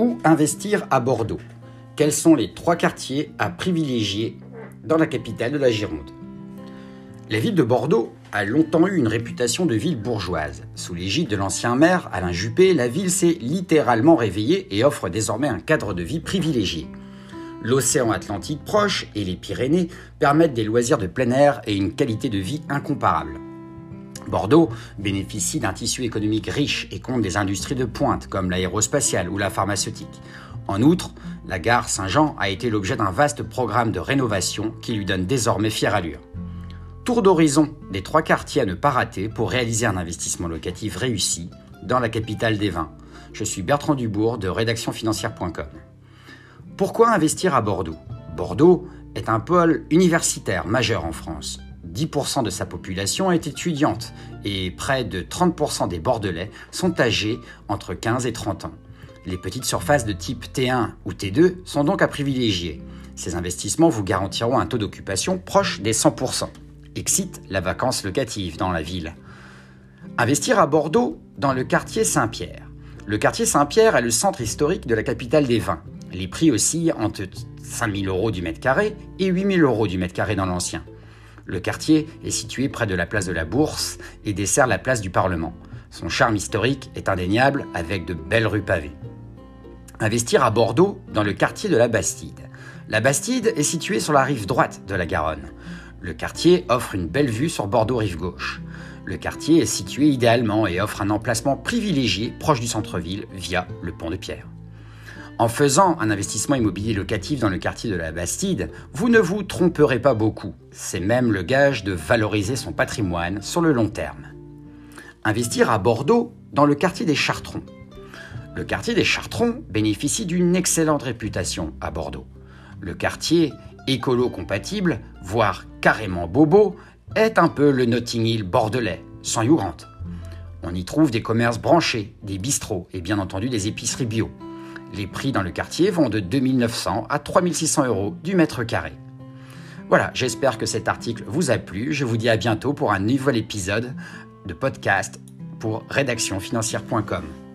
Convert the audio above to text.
Où investir à Bordeaux Quels sont les trois quartiers à privilégier dans la capitale de la Gironde? La ville de Bordeaux a longtemps eu une réputation de ville bourgeoise. Sous l'égide de l'ancien maire Alain Juppé, la ville s'est littéralement réveillée et offre désormais un cadre de vie privilégié. L'océan Atlantique proche et les Pyrénées permettent des loisirs de plein air et une qualité de vie incomparable. Bordeaux bénéficie d'un tissu économique riche et compte des industries de pointe comme l'aérospatiale ou la pharmaceutique. En outre, la gare Saint-Jean a été l'objet d'un vaste programme de rénovation qui lui donne désormais fière allure. Tour d'horizon des trois quartiers à ne pas rater pour réaliser un investissement locatif réussi dans la capitale des vins. Je suis Bertrand Dubourg de rédactionfinancière.com. Pourquoi investir à Bordeaux? Bordeaux est un pôle universitaire majeur en France. 10% de sa population est étudiante et près de 30% des Bordelais sont âgés entre 15 et 30 ans. Les petites surfaces de type T1 ou T2 sont donc à privilégier. Ces investissements vous garantiront un taux d'occupation proche des 100%. Excite la vacance locative dans la ville. Investir à Bordeaux dans le quartier Saint-Pierre. Le quartier Saint-Pierre est le centre historique de la capitale des vins. Les prix oscillent entre 5 000 euros du mètre carré et 8 000 euros du mètre carré dans l'ancien. Le quartier est situé près de la place de la Bourse et dessert la place du Parlement. Son charme historique est indéniable avec de belles rues pavées. Investir à Bordeaux dans le quartier de la Bastide. La Bastide est située sur la rive droite de la Garonne. Le quartier offre une belle vue sur Bordeaux rive gauche. Le quartier est situé idéalement et offre un emplacement privilégié proche du centre-ville via le pont de pierre. En faisant un investissement immobilier locatif dans le quartier de la Bastide, vous ne vous tromperez pas beaucoup. C'est même le gage de valoriser son patrimoine sur le long terme. Investir à Bordeaux dans le quartier des Chartrons. Le quartier des Chartrons bénéficie d'une excellente réputation à Bordeaux. Le quartier écolo-compatible, voire carrément bobo, est un peu le Notting Hill bordelais, sans Yourante. On y trouve des commerces branchés, des bistrots et bien entendu des épiceries bio. Les prix dans le quartier vont de 2900 à 3600 euros du mètre carré. Voilà, j'espère que cet article vous a plu. Je vous dis à bientôt pour un nouvel épisode de podcast pour rédactionfinancière.com.